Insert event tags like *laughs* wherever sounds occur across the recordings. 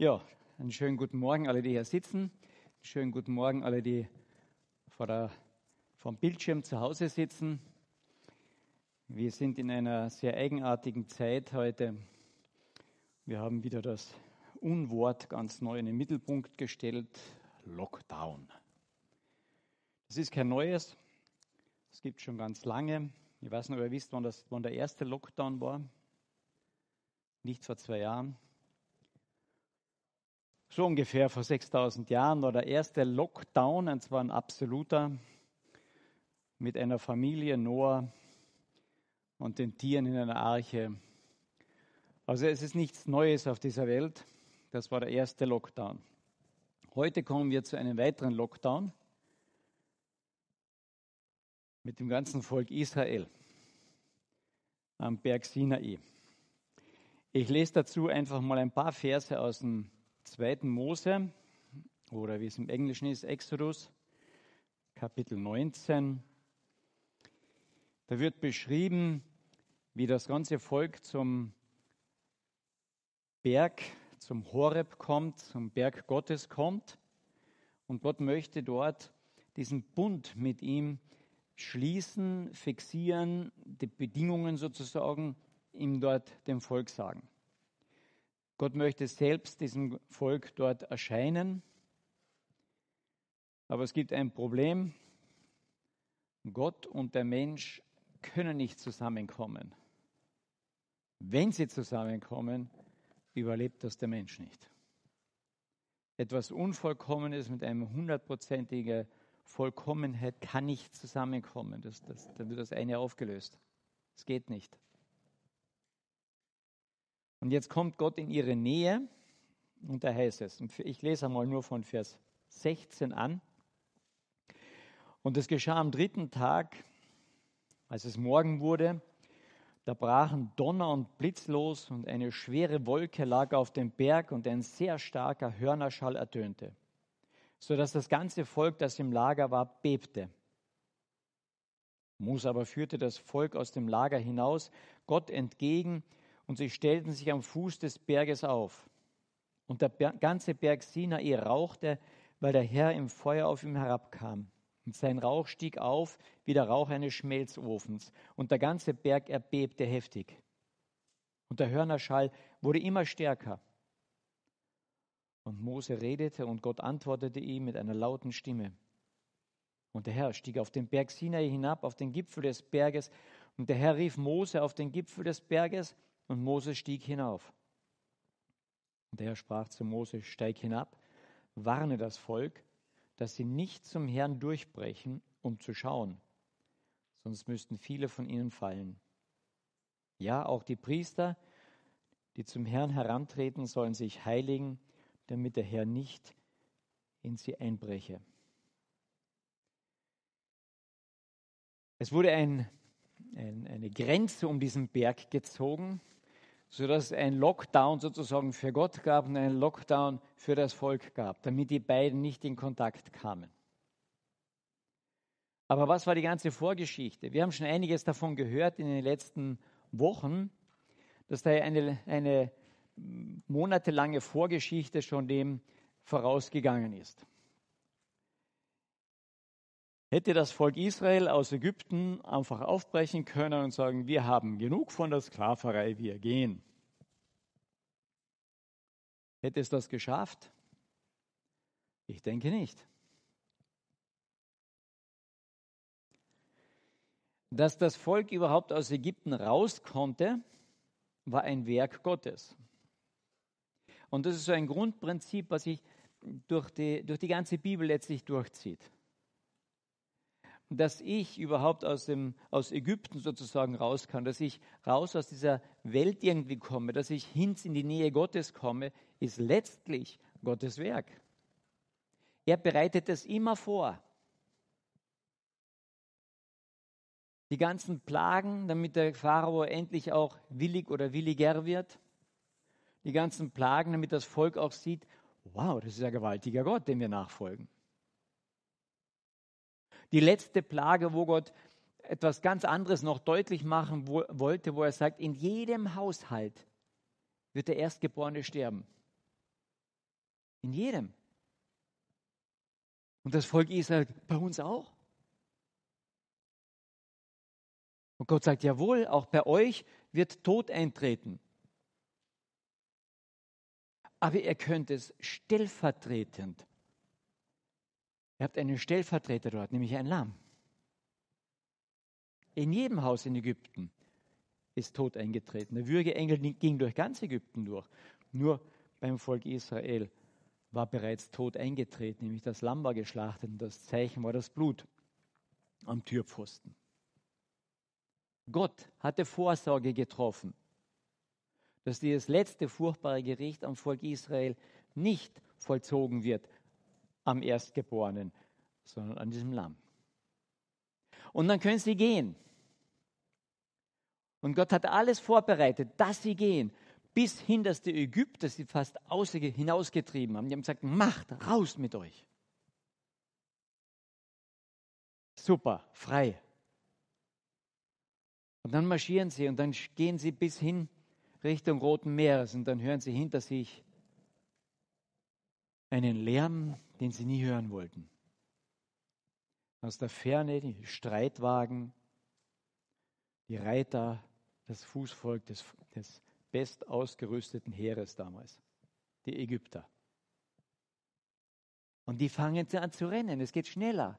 Ja, einen schönen guten Morgen alle, die hier sitzen. Einen schönen guten Morgen alle, die vor der, vor dem Bildschirm zu Hause sitzen. Wir sind in einer sehr eigenartigen Zeit heute. Wir haben wieder das Unwort ganz neu in den Mittelpunkt gestellt, Lockdown. Das ist kein Neues, es gibt schon ganz lange. Ich weiß nicht, ob ihr wisst, wann, das, wann der erste Lockdown war. Nicht vor zwei Jahren. So ungefähr vor 6000 Jahren war der erste Lockdown, und zwar ein absoluter, mit einer Familie, Noah und den Tieren in einer Arche. Also es ist nichts Neues auf dieser Welt. Das war der erste Lockdown. Heute kommen wir zu einem weiteren Lockdown mit dem ganzen Volk Israel am Berg Sinai. Ich lese dazu einfach mal ein paar Verse aus dem 2. Mose oder wie es im Englischen ist, Exodus, Kapitel 19. Da wird beschrieben, wie das ganze Volk zum Berg, zum Horeb kommt, zum Berg Gottes kommt. Und Gott möchte dort diesen Bund mit ihm schließen, fixieren, die Bedingungen sozusagen ihm dort dem Volk sagen. Gott möchte selbst diesem Volk dort erscheinen. Aber es gibt ein Problem. Gott und der Mensch können nicht zusammenkommen. Wenn sie zusammenkommen, überlebt das der Mensch nicht. Etwas Unvollkommenes mit einer hundertprozentigen Vollkommenheit kann nicht zusammenkommen. Das, das, dann wird das eine aufgelöst. Es geht nicht. Und jetzt kommt Gott in ihre Nähe und da heißt es, ich lese einmal nur von Vers 16 an. Und es geschah am dritten Tag, als es Morgen wurde, da brachen Donner und Blitz los und eine schwere Wolke lag auf dem Berg und ein sehr starker Hörnerschall ertönte, sodass das ganze Volk, das im Lager war, bebte. Mose aber führte das Volk aus dem Lager hinaus, Gott entgegen, und sie stellten sich am Fuß des Berges auf. Und der ganze Berg Sinai rauchte, weil der Herr im Feuer auf ihm herabkam. Und sein Rauch stieg auf wie der Rauch eines Schmelzofens. Und der ganze Berg erbebte heftig. Und der Hörnerschall wurde immer stärker. Und Mose redete und Gott antwortete ihm mit einer lauten Stimme. Und der Herr stieg auf den Berg Sinai hinab, auf den Gipfel des Berges. Und der Herr rief Mose auf den Gipfel des Berges. Und Mose stieg hinauf. Und der Herr sprach zu Mose: Steig hinab, warne das Volk dass sie nicht zum Herrn durchbrechen, um zu schauen, sonst müssten viele von ihnen fallen. Ja, auch die Priester, die zum Herrn herantreten, sollen sich heiligen, damit der Herr nicht in sie einbreche. Es wurde ein, ein, eine Grenze um diesen Berg gezogen, sodass es einen Lockdown sozusagen für Gott gab und einen Lockdown für das Volk gab, damit die beiden nicht in Kontakt kamen. Aber was war die ganze Vorgeschichte? Wir haben schon einiges davon gehört in den letzten Wochen, dass da eine, eine monatelange Vorgeschichte schon dem vorausgegangen ist. Hätte das Volk Israel aus Ägypten einfach aufbrechen können und sagen, wir haben genug von der Sklaverei, wir gehen. Hätte es das geschafft? Ich denke nicht. Dass das Volk überhaupt aus Ägypten raus konnte, war ein Werk Gottes. Und das ist so ein Grundprinzip, was sich durch die, durch die ganze Bibel letztlich durchzieht dass ich überhaupt aus, dem, aus Ägypten sozusagen raus kann, dass ich raus aus dieser Welt irgendwie komme, dass ich hin in die Nähe Gottes komme, ist letztlich Gottes Werk. Er bereitet es immer vor. Die ganzen Plagen, damit der Pharao endlich auch willig oder williger wird. Die ganzen Plagen, damit das Volk auch sieht, wow, das ist ein gewaltiger Gott, dem wir nachfolgen. Die letzte Plage, wo Gott etwas ganz anderes noch deutlich machen wo, wollte, wo er sagt, in jedem Haushalt wird der Erstgeborene sterben. In jedem. Und das Volk Israel bei uns auch. Und Gott sagt, jawohl, auch bei euch wird Tod eintreten. Aber ihr könnt es stellvertretend. Ihr habt einen Stellvertreter dort, nämlich ein Lamm. In jedem Haus in Ägypten ist Tod eingetreten. Der Würgeengel ging durch ganz Ägypten durch. Nur beim Volk Israel war bereits Tod eingetreten, nämlich das Lamm war geschlachtet und das Zeichen war das Blut am Türpfosten. Gott hatte Vorsorge getroffen, dass dieses letzte furchtbare Gericht am Volk Israel nicht vollzogen wird am Erstgeborenen, sondern an diesem Lamm. Und dann können sie gehen. Und Gott hat alles vorbereitet, dass sie gehen, bis hin, dass die Ägypter sie fast hinausgetrieben haben. Die haben gesagt, macht raus mit euch. Super, frei. Und dann marschieren sie und dann gehen sie bis hin Richtung Roten Meeres und dann hören sie hinter sich einen Lärm, den sie nie hören wollten. Aus der Ferne die Streitwagen, die Reiter, das Fußvolk des, des bestausgerüsteten Heeres damals, die Ägypter. Und die fangen an zu rennen, es geht schneller.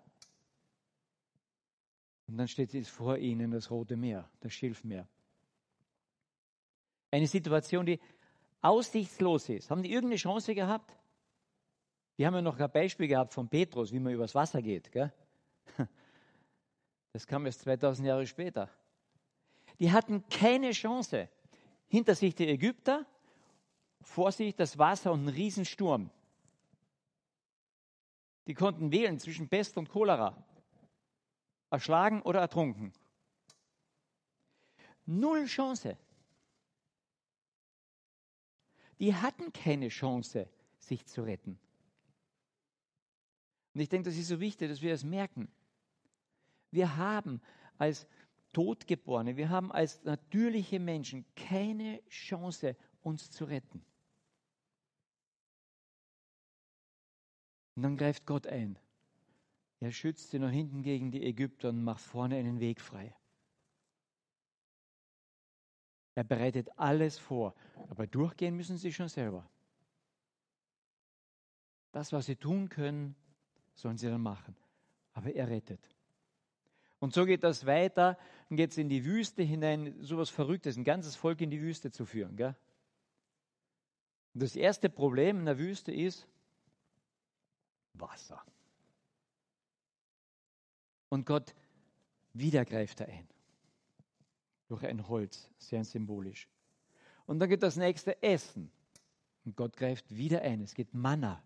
Und dann steht jetzt vor ihnen das Rote Meer, das Schilfmeer. Eine Situation, die aussichtslos ist. Haben die irgendeine Chance gehabt? Wir haben ja noch ein Beispiel gehabt von Petrus, wie man übers Wasser geht. Gell? Das kam erst 2000 Jahre später. Die hatten keine Chance. Hinter sich die Ägypter, vor sich das Wasser und ein Riesensturm. Die konnten wählen zwischen Pest und Cholera erschlagen oder ertrunken. Null Chance. Die hatten keine Chance, sich zu retten. Und ich denke, das ist so wichtig, dass wir das merken. Wir haben als Todgeborene, wir haben als natürliche Menschen keine Chance, uns zu retten. Und dann greift Gott ein. Er schützt sie nach hinten gegen die Ägypter und macht vorne einen Weg frei. Er bereitet alles vor, aber durchgehen müssen sie schon selber. Das, was sie tun können, sollen sie dann machen. Aber er rettet. Und so geht das weiter. Dann geht es in die Wüste hinein. So etwas Verrücktes, ein ganzes Volk in die Wüste zu führen. Gell? Und das erste Problem in der Wüste ist Wasser. Und Gott wieder greift er ein. Durch ein Holz, sehr symbolisch. Und dann geht das nächste Essen. Und Gott greift wieder ein. Es geht Manna.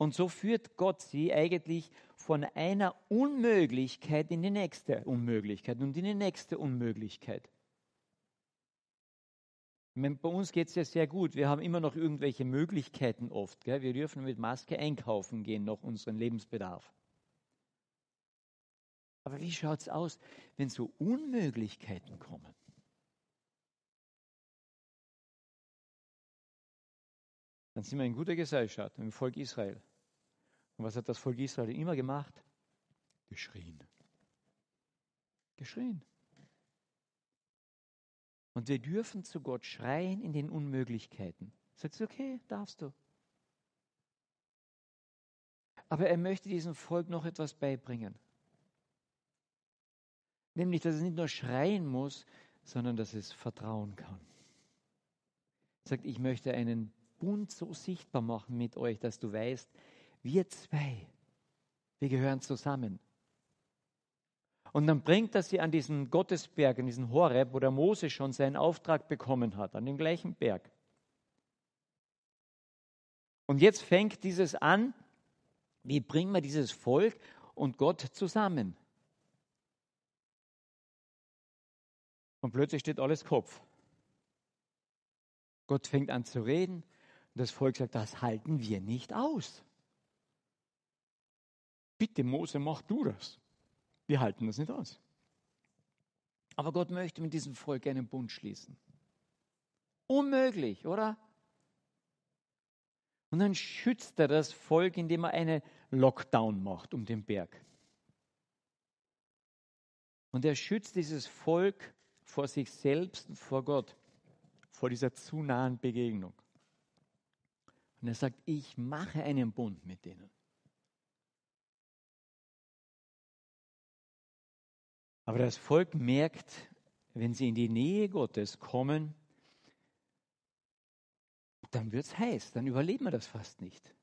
Und so führt Gott sie eigentlich von einer Unmöglichkeit in die nächste Unmöglichkeit und in die nächste Unmöglichkeit. Bei uns geht es ja sehr gut. Wir haben immer noch irgendwelche Möglichkeiten oft. Gell? Wir dürfen mit Maske einkaufen gehen, noch unseren Lebensbedarf. Aber wie schaut es aus, wenn so Unmöglichkeiten kommen? Dann sind wir in guter Gesellschaft, im Volk Israel. Und was hat das Volk Israel immer gemacht? Geschrien. Geschrien. Und wir dürfen zu Gott schreien in den Unmöglichkeiten. Sagst du, okay, darfst du. Aber er möchte diesem Volk noch etwas beibringen. Nämlich, dass es nicht nur schreien muss, sondern dass es vertrauen kann. Er sagt, ich möchte einen Bund so sichtbar machen mit euch, dass du weißt, wir zwei, wir gehören zusammen. Und dann bringt er sie an diesen Gottesberg, an diesen Horeb, wo der Mose schon seinen Auftrag bekommen hat, an den gleichen Berg. Und jetzt fängt dieses an, wie bringen wir dieses Volk und Gott zusammen? Und plötzlich steht alles Kopf. Gott fängt an zu reden und das Volk sagt, das halten wir nicht aus. Bitte, Mose, mach du das. Wir halten das nicht aus. Aber Gott möchte mit diesem Volk einen Bund schließen. Unmöglich, oder? Und dann schützt er das Volk, indem er eine Lockdown macht um den Berg. Und er schützt dieses Volk vor sich selbst und vor Gott, vor dieser zu nahen Begegnung. Und er sagt, ich mache einen Bund mit denen. Aber das Volk merkt, wenn sie in die Nähe Gottes kommen, dann wird es heiß, dann überleben wir das fast nicht.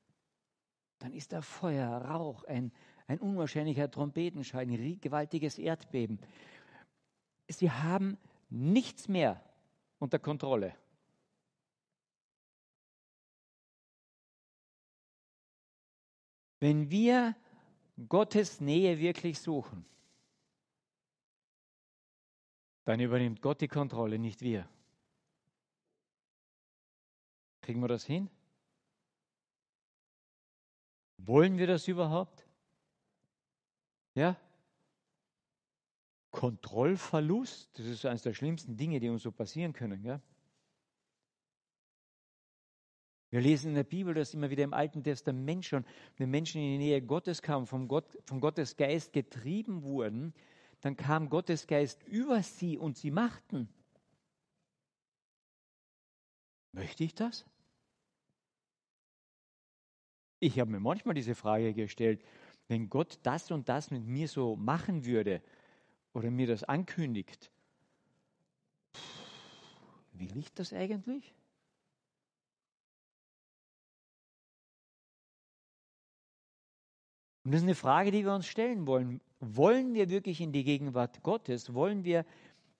Dann ist da Feuer, Rauch, ein, ein unwahrscheinlicher Trompetenschall, ein gewaltiges Erdbeben. Sie haben nichts mehr unter Kontrolle. Wenn wir Gottes Nähe wirklich suchen, dann übernimmt Gott die Kontrolle, nicht wir. Kriegen wir das hin? Wollen wir das überhaupt? Ja? Kontrollverlust, das ist eines der schlimmsten Dinge, die uns so passieren können. Ja? Wir lesen in der Bibel, dass immer wieder im Alten Testament schon, wenn Menschen in die Nähe Gottes kamen, vom, Gott, vom Gottes Geist getrieben wurden, dann kam Gottes Geist über sie und sie machten. Möchte ich das? Ich habe mir manchmal diese Frage gestellt, wenn Gott das und das mit mir so machen würde oder mir das ankündigt, will ich das eigentlich? Und das ist eine Frage, die wir uns stellen wollen. Wollen wir wirklich in die Gegenwart Gottes? Wollen wir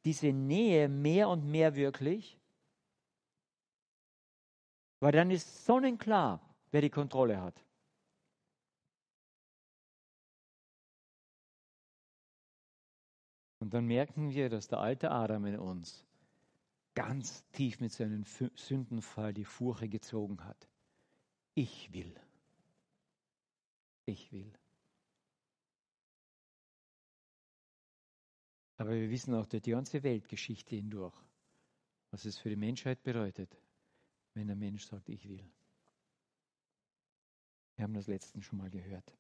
diese Nähe mehr und mehr wirklich? Weil dann ist sonnenklar, wer die Kontrolle hat. Und dann merken wir, dass der alte Adam in uns ganz tief mit seinem Sündenfall die Furche gezogen hat. Ich will. Ich will. Aber wir wissen auch durch die ganze Weltgeschichte hindurch, was es für die Menschheit bedeutet, wenn der Mensch sagt, ich will. Wir haben das letzten schon mal gehört.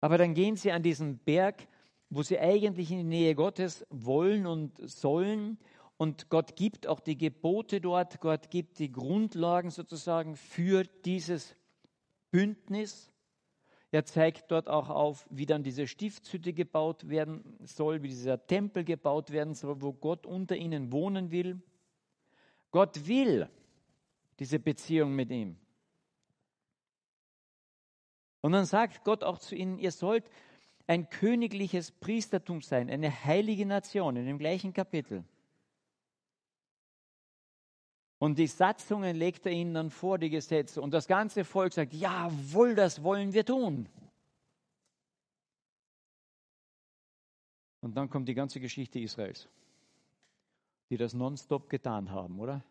Aber dann gehen sie an diesen Berg, wo sie eigentlich in die Nähe Gottes wollen und sollen. Und Gott gibt auch die Gebote dort, Gott gibt die Grundlagen sozusagen für dieses Bündnis. Er zeigt dort auch auf, wie dann diese Stiftshütte gebaut werden soll, wie dieser Tempel gebaut werden soll, wo Gott unter ihnen wohnen will. Gott will diese Beziehung mit ihm. Und dann sagt Gott auch zu ihnen, ihr sollt ein königliches Priestertum sein, eine heilige Nation in dem gleichen Kapitel. Und die Satzungen legt er ihnen dann vor, die Gesetze. Und das ganze Volk sagt, jawohl, das wollen wir tun. Und dann kommt die ganze Geschichte Israels, die das nonstop getan haben, oder?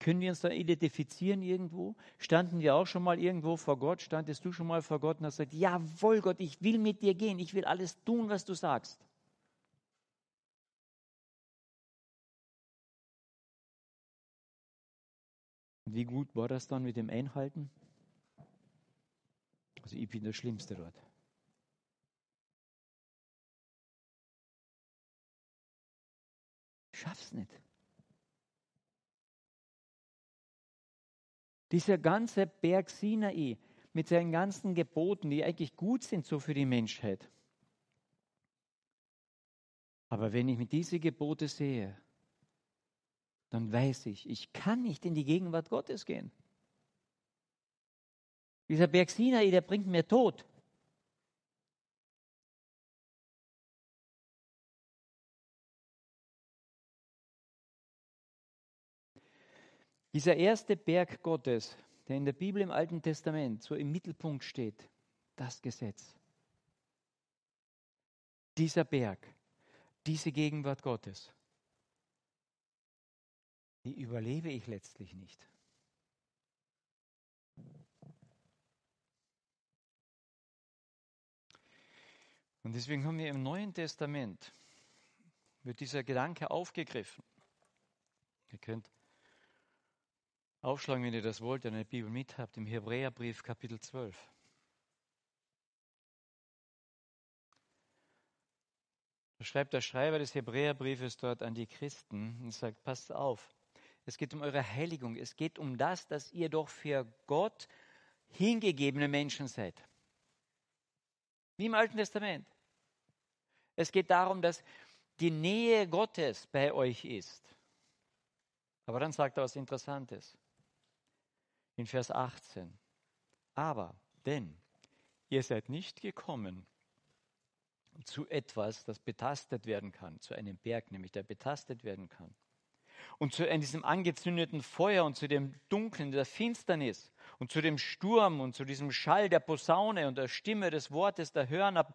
Können wir uns da identifizieren irgendwo? Standen wir auch schon mal irgendwo vor Gott? Standest du schon mal vor Gott und hast gesagt, jawohl Gott, ich will mit dir gehen, ich will alles tun, was du sagst. Wie gut war das dann mit dem Einhalten? Also ich bin der Schlimmste dort. Schaff's nicht. Dieser ganze Berg Sinai mit seinen ganzen Geboten, die eigentlich gut sind so für die Menschheit. Aber wenn ich mir diese Gebote sehe, dann weiß ich, ich kann nicht in die Gegenwart Gottes gehen. Dieser Berg Sinai, der bringt mir Tod. Dieser erste Berg Gottes, der in der Bibel im Alten Testament so im Mittelpunkt steht, das Gesetz. Dieser Berg, diese Gegenwart Gottes die überlebe ich letztlich nicht. Und deswegen haben wir im Neuen Testament, wird dieser Gedanke aufgegriffen. Ihr könnt Aufschlagen, wenn ihr das wollt, eine Bibel mit habt, im Hebräerbrief Kapitel 12. Da schreibt der Schreiber des Hebräerbriefes dort an die Christen und sagt, passt auf, es geht um eure Heiligung, es geht um das, dass ihr doch für Gott hingegebene Menschen seid. Wie im Alten Testament. Es geht darum, dass die Nähe Gottes bei euch ist. Aber dann sagt er was Interessantes. In Vers 18. Aber, denn ihr seid nicht gekommen, zu etwas, das betastet werden kann, zu einem Berg, nämlich der betastet werden kann. Und zu diesem angezündeten Feuer und zu dem Dunkeln, der Finsternis und zu dem Sturm und zu diesem Schall der Posaune und der Stimme des Wortes der Hörner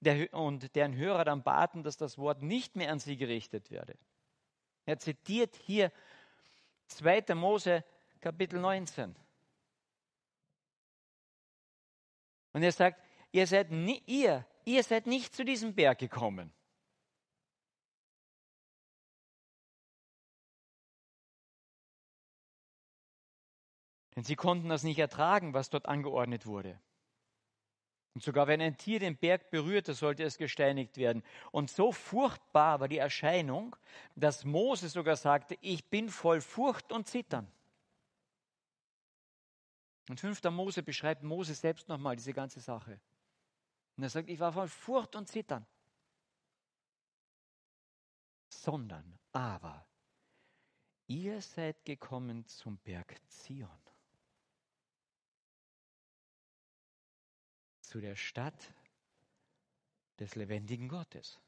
der, und deren Hörer dann baten, dass das Wort nicht mehr an sie gerichtet werde. Er zitiert hier 2. Mose Kapitel 19. Und er sagt, ihr seid, ihr ihr seid nicht zu diesem Berg gekommen. Denn sie konnten das nicht ertragen, was dort angeordnet wurde. Und sogar wenn ein Tier den Berg berührte, sollte es gesteinigt werden. Und so furchtbar war die Erscheinung, dass Mose sogar sagte, ich bin voll Furcht und Zittern. Und 5. Mose beschreibt Mose selbst nochmal diese ganze Sache. Und er sagt, ich war voll Furcht und Zittern. Sondern, aber, ihr seid gekommen zum Berg Zion. Zu der Stadt des lebendigen Gottes.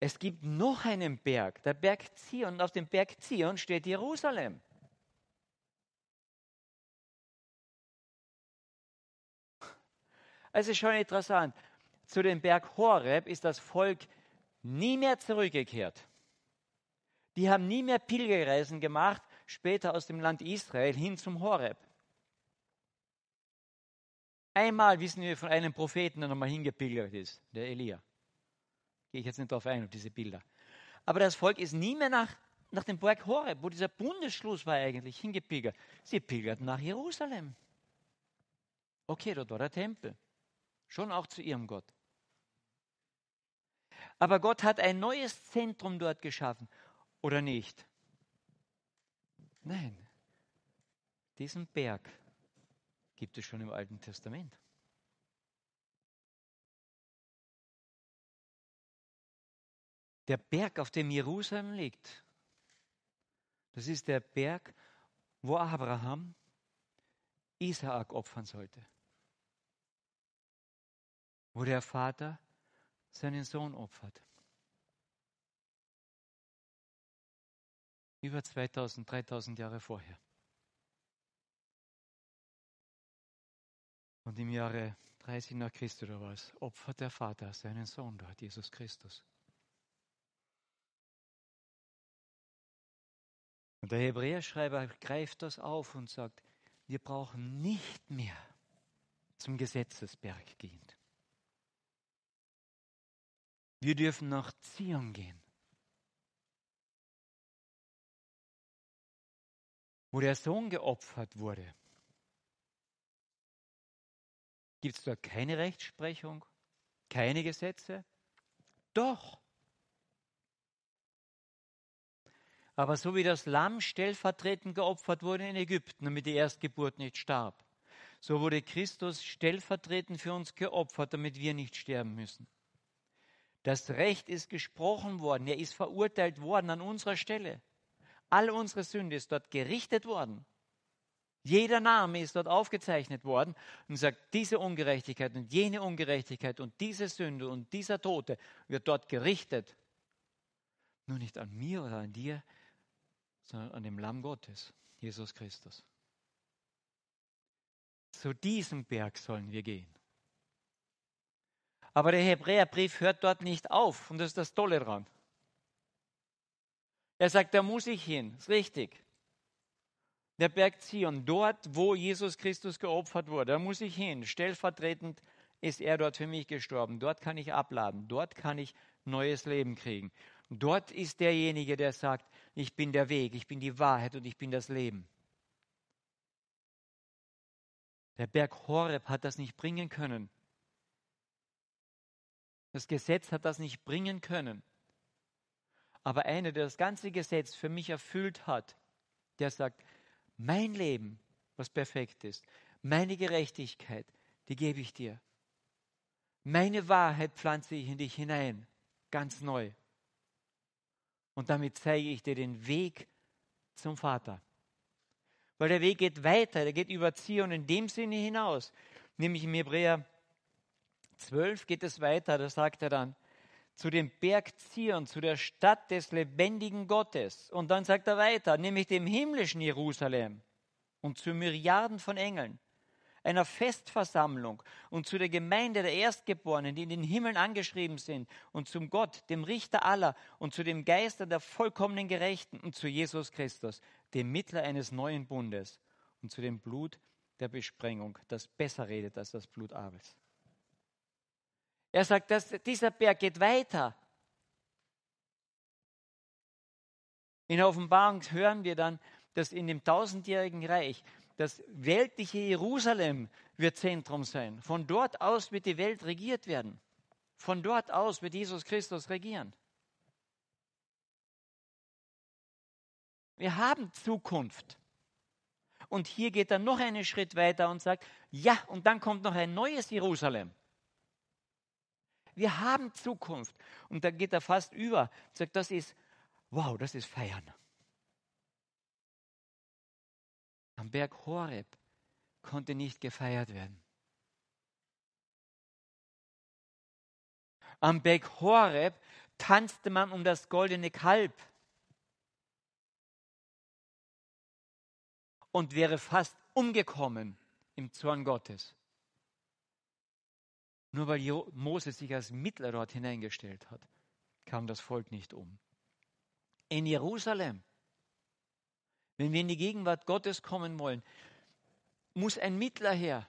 Es gibt noch einen Berg, der Berg Zion. Und auf dem Berg Zion steht Jerusalem. Es ist schon interessant. Zu dem Berg Horeb ist das Volk nie mehr zurückgekehrt. Die haben nie mehr Pilgerreisen gemacht, später aus dem Land Israel hin zum Horeb. Einmal wissen wir von einem Propheten, der nochmal hingepilgert ist, der Elia. Gehe ich jetzt nicht darauf ein, auf diese Bilder. Aber das Volk ist nie mehr nach, nach dem Berg Horeb, wo dieser Bundesschluss war eigentlich, hingepilgert. Sie pilgerten nach Jerusalem. Okay, dort war der Tempel. Schon auch zu ihrem Gott. Aber Gott hat ein neues Zentrum dort geschaffen, oder nicht? Nein, diesen Berg gibt es schon im Alten Testament. Der Berg, auf dem Jerusalem liegt, das ist der Berg, wo Abraham Isaak opfern sollte wo der Vater seinen Sohn opfert. Über 2000, 3000 Jahre vorher. Und im Jahre 30 nach Christus oder was, opfert der Vater seinen Sohn dort, Jesus Christus. Und der Hebräerschreiber greift das auf und sagt, wir brauchen nicht mehr zum Gesetzesberg gehen. Wir dürfen nach Zion gehen, wo der Sohn geopfert wurde. Gibt es dort keine Rechtsprechung, keine Gesetze? Doch. Aber so wie das Lamm stellvertretend geopfert wurde in Ägypten, damit die Erstgeburt nicht starb, so wurde Christus stellvertretend für uns geopfert, damit wir nicht sterben müssen. Das Recht ist gesprochen worden, er ist verurteilt worden an unserer Stelle. All unsere Sünde ist dort gerichtet worden. Jeder Name ist dort aufgezeichnet worden und sagt, diese Ungerechtigkeit und jene Ungerechtigkeit und diese Sünde und dieser Tote wird dort gerichtet. Nur nicht an mir oder an dir, sondern an dem Lamm Gottes, Jesus Christus. Zu diesem Berg sollen wir gehen. Aber der Hebräerbrief hört dort nicht auf und das ist das Tolle dran. Er sagt, da muss ich hin, ist richtig. Der Berg Zion, dort, wo Jesus Christus geopfert wurde, da muss ich hin. Stellvertretend ist er dort für mich gestorben. Dort kann ich abladen, dort kann ich neues Leben kriegen. Dort ist derjenige, der sagt, ich bin der Weg, ich bin die Wahrheit und ich bin das Leben. Der Berg Horeb hat das nicht bringen können. Das Gesetz hat das nicht bringen können. Aber einer, der das ganze Gesetz für mich erfüllt hat, der sagt, mein Leben, was perfekt ist, meine Gerechtigkeit, die gebe ich dir. Meine Wahrheit pflanze ich in dich hinein, ganz neu. Und damit zeige ich dir den Weg zum Vater. Weil der Weg geht weiter, der geht über Zion in dem Sinne hinaus. Nämlich im Hebräer 12 geht es weiter, da sagt er dann, zu dem Berg Zion, zu der Stadt des lebendigen Gottes. Und dann sagt er weiter, nämlich dem himmlischen Jerusalem und zu Myriaden von Engeln, einer Festversammlung und zu der Gemeinde der Erstgeborenen, die in den Himmeln angeschrieben sind, und zum Gott, dem Richter aller, und zu dem Geister der vollkommenen Gerechten und zu Jesus Christus, dem Mittler eines neuen Bundes, und zu dem Blut der Besprengung, das besser redet als das Blut Abels. Er sagt, dass dieser Berg geht weiter. In der Offenbarung hören wir dann, dass in dem tausendjährigen Reich das weltliche Jerusalem wird Zentrum sein. Von dort aus wird die Welt regiert werden. Von dort aus wird Jesus Christus regieren. Wir haben Zukunft. Und hier geht er noch einen Schritt weiter und sagt, ja, und dann kommt noch ein neues Jerusalem. Wir haben Zukunft. Und da geht er fast über, sagt, das ist, wow, das ist Feiern. Am Berg Horeb konnte nicht gefeiert werden. Am Berg Horeb tanzte man um das goldene Kalb und wäre fast umgekommen im Zorn Gottes. Nur weil Moses sich als Mittler dort hineingestellt hat, kam das Volk nicht um. In Jerusalem wenn wir in die Gegenwart Gottes kommen wollen, muss ein Mittler her.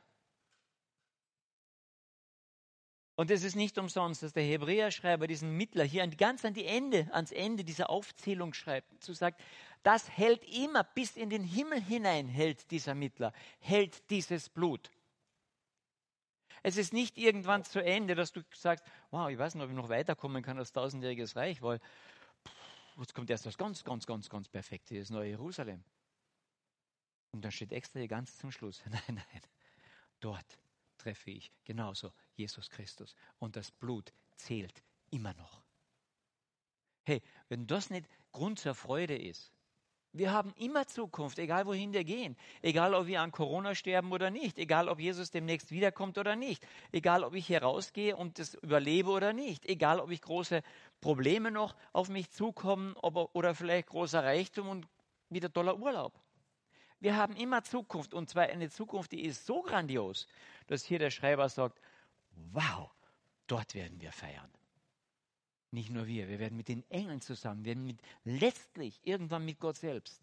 Und es ist nicht umsonst, dass der Hebräerschreiber diesen Mittler hier ganz an die Ende, ans Ende dieser Aufzählung schreibt, zu sagt, das hält immer bis in den Himmel hinein, hält dieser Mittler, hält dieses Blut. Es ist nicht irgendwann zu Ende, dass du sagst, wow, ich weiß nicht, ob ich noch weiterkommen kann als tausendjähriges Reich, weil jetzt kommt erst das ganz, ganz, ganz, ganz Perfekte, das neue Jerusalem. Und dann steht extra hier ganz zum Schluss, *laughs* nein, nein, dort treffe ich genauso Jesus Christus. Und das Blut zählt immer noch. Hey, wenn das nicht Grund zur Freude ist, wir haben immer Zukunft, egal wohin wir gehen. Egal, ob wir an Corona sterben oder nicht. Egal, ob Jesus demnächst wiederkommt oder nicht. Egal, ob ich hier rausgehe und das überlebe oder nicht. Egal, ob ich große Probleme noch auf mich zukommen ob, oder vielleicht großer Reichtum und wieder toller Urlaub. Wir haben immer Zukunft und zwar eine Zukunft, die ist so grandios, dass hier der Schreiber sagt, wow, dort werden wir feiern. Nicht nur wir, wir werden mit den Engeln zusammen, wir werden mit, letztlich irgendwann mit Gott selbst.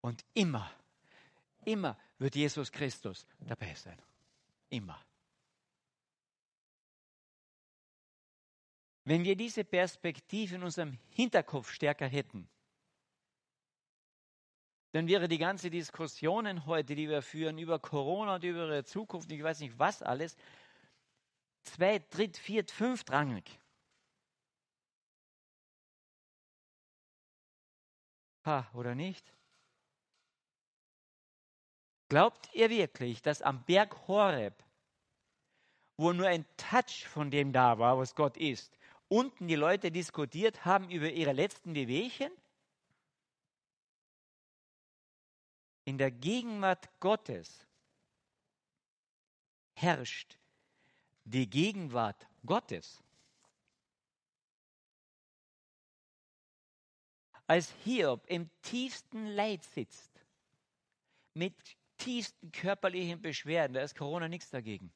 Und immer, immer wird Jesus Christus dabei sein. Immer. Wenn wir diese Perspektive in unserem Hinterkopf stärker hätten, dann wäre die ganze Diskussionen heute, die wir führen über Corona und über ihre Zukunft, ich weiß nicht was alles, zweit, dritt, viert, fünftrangig. Ha, oder nicht? Glaubt ihr wirklich, dass am Berg Horeb, wo nur ein Touch von dem da war, was Gott ist, unten die Leute diskutiert haben über ihre letzten Wehwehchen? In der Gegenwart Gottes herrscht die Gegenwart Gottes. Als Hiob im tiefsten Leid sitzt, mit tiefsten körperlichen Beschwerden, da ist Corona nichts dagegen.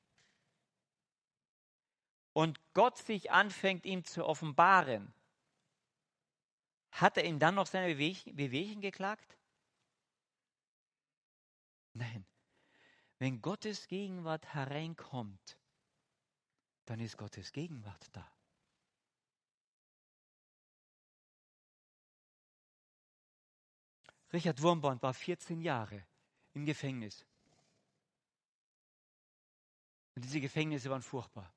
Und Gott sich anfängt, ihm zu offenbaren, hat er ihm dann noch seine Wehwehchen geklagt? Nein. Wenn Gottes Gegenwart hereinkommt, dann ist Gottes Gegenwart da. Richard Wurmborn war 14 Jahre im Gefängnis. Und diese Gefängnisse waren furchtbar,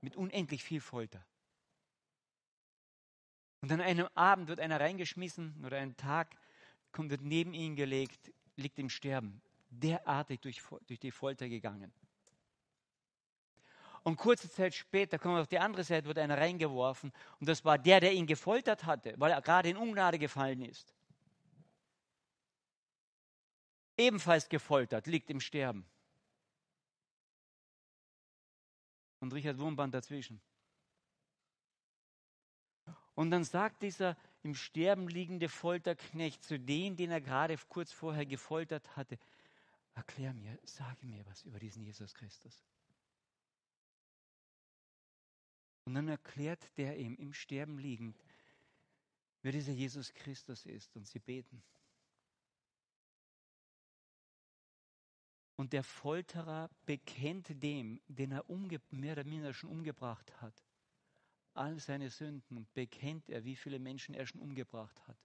mit unendlich viel Folter. Und an einem Abend wird einer reingeschmissen oder ein Tag kommt, wird neben ihn gelegt, liegt im Sterben, derartig durch, durch die Folter gegangen. Und kurze Zeit später kommt auf die andere Seite, wird einer reingeworfen. Und das war der, der ihn gefoltert hatte, weil er gerade in Ungnade gefallen ist. Ebenfalls gefoltert, liegt im Sterben. Und Richard Wurmband dazwischen. Und dann sagt dieser im Sterben liegende Folterknecht zu dem, den er gerade kurz vorher gefoltert hatte, erklär mir, sage mir was über diesen Jesus Christus. Und dann erklärt der ihm im Sterben liegend, wer dieser Jesus Christus ist. Und sie beten. Und der Folterer bekennt dem, den er mehr oder minder schon umgebracht hat, all seine Sünden und bekennt er, wie viele Menschen er schon umgebracht hat.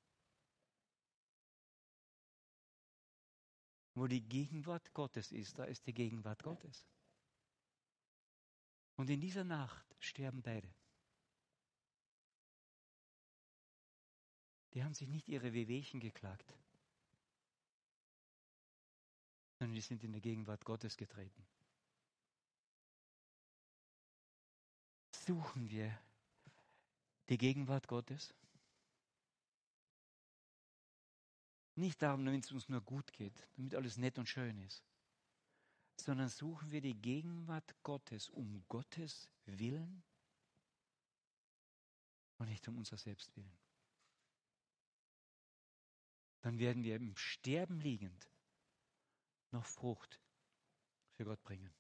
Wo die Gegenwart Gottes ist, da ist die Gegenwart Gottes. Und in dieser Nacht sterben beide. Die haben sich nicht ihre Wehwehchen geklagt, sondern die sind in der Gegenwart Gottes getreten. Suchen wir die Gegenwart Gottes? Nicht darum, damit es uns nur gut geht, damit alles nett und schön ist, sondern suchen wir die Gegenwart Gottes um Gottes Willen und nicht um unser Selbstwillen. Dann werden wir im Sterben liegend noch Frucht für Gott bringen.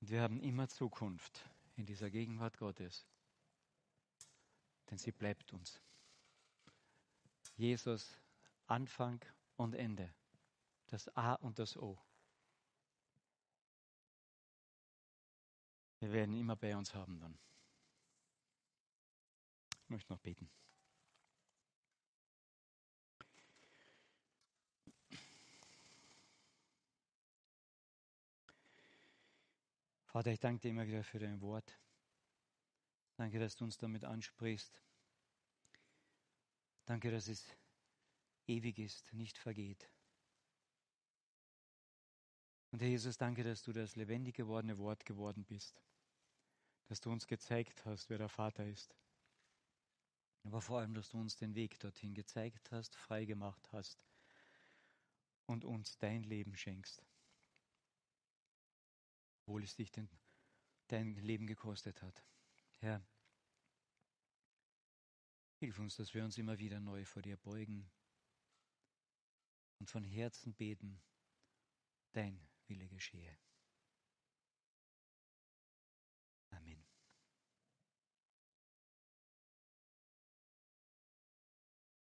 Und wir haben immer Zukunft in dieser Gegenwart Gottes denn sie bleibt uns. Jesus, Anfang und Ende, das A und das O. Wir werden immer bei uns haben dann. Ich möchte noch beten. Vater, ich danke dir immer wieder für dein Wort. Danke, dass du uns damit ansprichst. Danke, dass es ewig ist, nicht vergeht. Und Herr Jesus, danke, dass du das lebendig gewordene Wort geworden bist, dass du uns gezeigt hast, wer der Vater ist. Aber vor allem, dass du uns den Weg dorthin gezeigt hast, freigemacht hast und uns dein Leben schenkst. Obwohl es dich denn, dein Leben gekostet hat. Herr, hilf uns, dass wir uns immer wieder neu vor dir beugen und von Herzen beten, dein Wille geschehe.